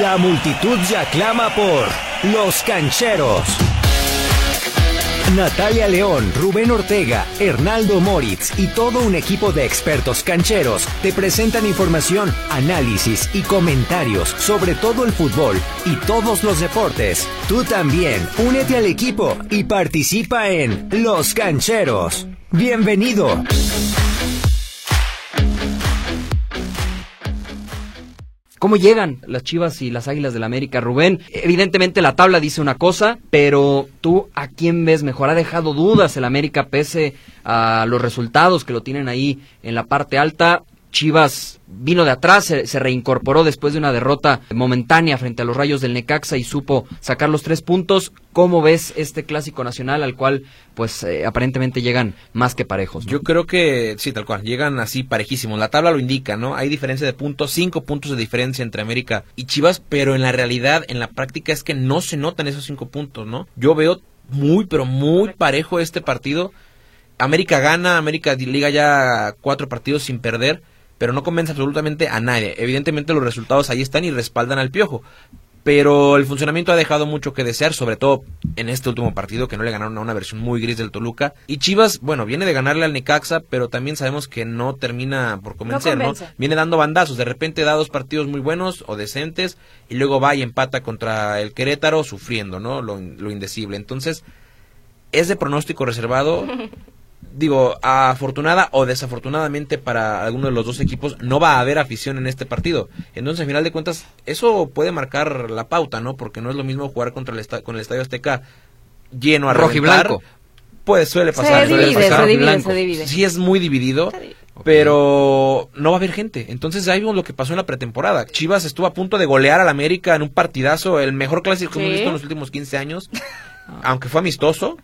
La multitud ya clama por Los Cancheros. Natalia León, Rubén Ortega, Hernaldo Moritz y todo un equipo de expertos cancheros te presentan información, análisis y comentarios sobre todo el fútbol y todos los deportes. Tú también, únete al equipo y participa en Los Cancheros. Bienvenido. ¿Cómo llegan las Chivas y las Águilas del la América, Rubén? Evidentemente la tabla dice una cosa, pero tú a quién ves mejor? ¿Ha dejado dudas el América pese a los resultados que lo tienen ahí en la parte alta? Chivas vino de atrás, se, reincorporó después de una derrota momentánea frente a los Rayos del Necaxa y supo sacar los tres puntos. ¿Cómo ves este clásico nacional al cual, pues, eh, aparentemente llegan más que parejos? Yo creo que sí, tal cual, llegan así parejísimos. La tabla lo indica, ¿no? Hay diferencia de puntos, cinco puntos de diferencia entre América y Chivas, pero en la realidad, en la práctica es que no se notan esos cinco puntos, ¿no? Yo veo muy, pero muy parejo este partido. América gana, América liga ya cuatro partidos sin perder pero no convence absolutamente a nadie. Evidentemente los resultados ahí están y respaldan al Piojo, pero el funcionamiento ha dejado mucho que desear, sobre todo en este último partido que no le ganaron a una versión muy gris del Toluca. Y Chivas, bueno, viene de ganarle al Necaxa, pero también sabemos que no termina por convencer, ¿no? Viene dando bandazos, de repente da dos partidos muy buenos o decentes y luego va y empata contra el Querétaro sufriendo, ¿no? Lo, lo indecible. Entonces, es de pronóstico reservado. digo, afortunada o desafortunadamente para alguno de los dos equipos, no va a haber afición en este partido. Entonces, al final de cuentas, eso puede marcar la pauta, ¿no? Porque no es lo mismo jugar contra el con el Estadio Azteca lleno a rojo y blanco. Pues suele pasar. Se divide, se divide, se divide. Sí es muy dividido, pero no va a haber gente. Entonces ahí vimos lo que pasó en la pretemporada. Chivas estuvo a punto de golear al América en un partidazo, el mejor clásico que hemos visto en los últimos 15 años, aunque fue amistoso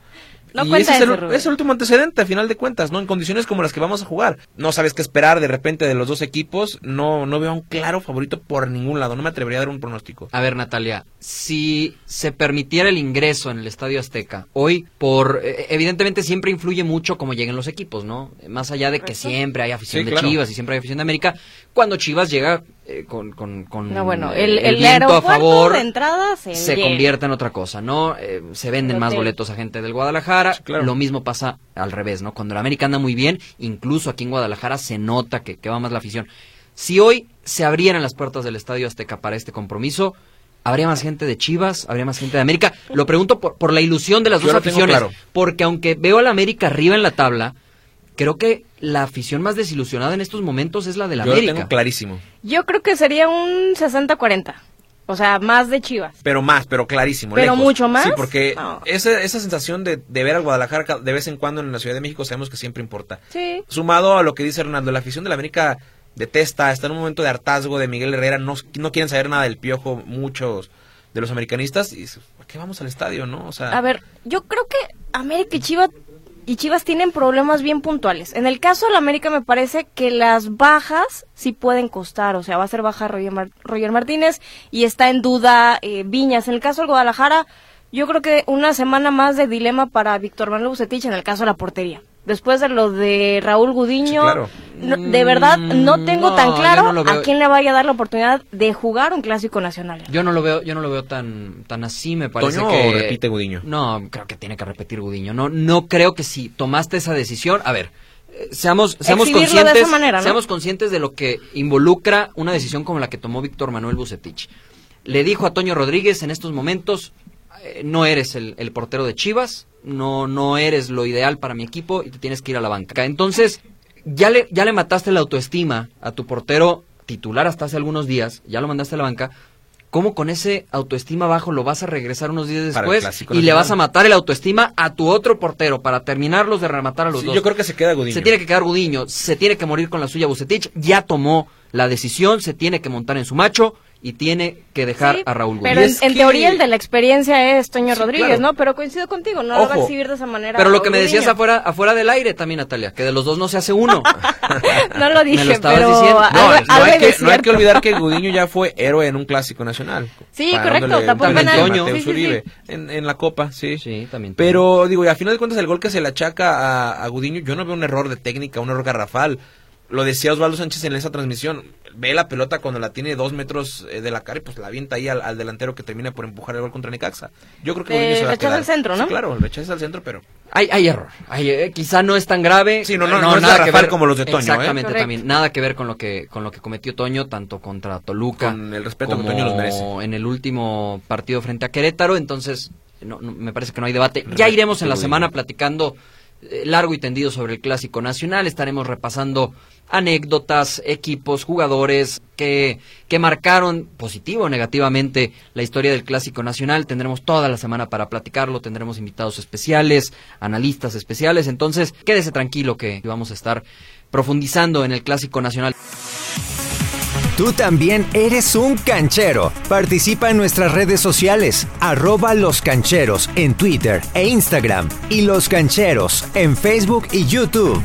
y ese es, el, último antecedente, a final de cuentas, ¿no? En condiciones como las que vamos a jugar. No sabes qué esperar de repente de los dos equipos. No, no veo un claro favorito por ningún lado. No me atrevería a dar un pronóstico. A ver, Natalia, si se permitiera el ingreso en el Estadio Azteca, hoy, por. Eh, evidentemente siempre influye mucho cómo lleguen los equipos, ¿no? Más allá de que siempre hay afición de Chivas y siempre hay afición de América. Cuando Chivas llega eh, con, con, no, bueno, el, el, a favor de entrada se, convierte en otra cosa, ¿no? Eh, se venden más boletos a gente del Guadalajara. Lo mismo pasa al revés, ¿no? Cuando el América anda muy bien, incluso aquí en Guadalajara se nota que, que va más la afición. Si hoy se abrieran las puertas del Estadio Azteca para este compromiso, habría más gente de Chivas, habría más gente de América. Lo pregunto por, por la ilusión de las dos aficiones, porque aunque veo al América arriba en la tabla, creo que la afición más desilusionada en estos momentos es la de la Yo América. Lo tengo clarísimo. Yo creo que sería un 60-40. O sea, más de Chivas. Pero más, pero clarísimo. Pero mucho más. Sí, porque esa, esa sensación de, ver al Guadalajara de vez en cuando en la Ciudad de México sabemos que siempre importa. Sí. Sumado a lo que dice Hernando, la afición de la América detesta, está en un momento de hartazgo de Miguel Herrera, no, no quieren saber nada del piojo muchos de los americanistas y ¿por qué vamos al estadio, no? O sea, a ver, yo creo que América y Chivas y Chivas tienen problemas bien puntuales. En el caso de la América me parece que las bajas sí pueden costar, o sea, va a ser baja Roger, Martínez y está en duda eh, Viñas. En el caso del Guadalajara, yo creo que una semana más de dilema para Víctor Manuel Bucetich en el caso de la portería después de lo de Raúl Gudiño, de verdad no mm, tengo tan claro a quién le vaya a dar la oportunidad de jugar un clásico nacional. Yo no lo veo, yo no lo veo tan tan así, me parece que repite Gudiño. No, creo que tiene que repetir Gudiño. No no creo que si tomaste esa decisión, a ver, eh, seamos seamos conscientes, seamos conscientes de lo que involucra una decisión como la que tomó Víctor Manuel Bucetich. Le dijo a Toño Rodríguez en estos momentos, no eres el, el portero de Chivas, no, no eres lo ideal para mi equipo y te tienes que ir a la banca. Entonces, ya le, ya le mataste la autoestima a tu portero titular hasta hace algunos días, ya lo mandaste a la banca. ¿Cómo con ese autoestima bajo lo vas a regresar unos días después y le vas a matar el autoestima a tu otro portero para terminarlos de rematar a los dos? Yo creo que se queda Gudiño. Se tiene que quedar Gudiño, se tiene que morir con la suya Bucetich, ya tomó la decisión, se tiene que montar en su macho y tiene que dejar a Raúl Pero en, teoría el de la experiencia es Toño Rodríguez, ¿no? Pero coincido contigo, no lo va a exhibir de esa manera. Pero lo que me decías afuera, afuera del aire también, Natalia, que de los dos no se hace uno. no lo dije, me lo pero diciendo. No, hay que, no, hay que, olvidar que Gudiño ya fue héroe en un clásico nacional. Sí, correcto, tapó penal. en, en, la Copa, sí. Sí, también. Pero, digo, y a final de cuentas el gol que se le achaca a, a Gudiño, yo no veo un error de técnica, un error garrafal lo decía Osvaldo Sánchez en esa transmisión, ve la pelota cuando la tiene dos metros eh, de la cara y pues la avienta ahí al, delantero que termina por empujar el gol contra Necaxa. Yo creo que eh, rechaza al centro, ¿no? claro, rechaza al centro, pero hay, hay error. Hay, eh, quizá no es tan grave. Sí, no, no, no, nada que ver como los de Toño. Exactamente, también nada que ver con lo que con lo que cometió Toño tanto contra Toluca, con el respeto como que Toño los merece. en el último partido frente a Querétaro. Entonces, no, me parece que no hay debate. Ya iremos en la semana platicando eh, largo y tendido sobre el Clásico Nacional. Estaremos repasando anécdotas, equipos, jugadores que, que marcaron positivo o negativamente la historia del Clásico Nacional. Tendremos toda la semana para platicarlo, tendremos invitados especiales, analistas especiales. Entonces, quédese tranquilo que vamos a estar profundizando en el Clásico Nacional. Tú también eres un canchero. Participa en nuestras redes sociales, arroba los cancheros en Twitter e Instagram y los cancheros en Facebook y YouTube.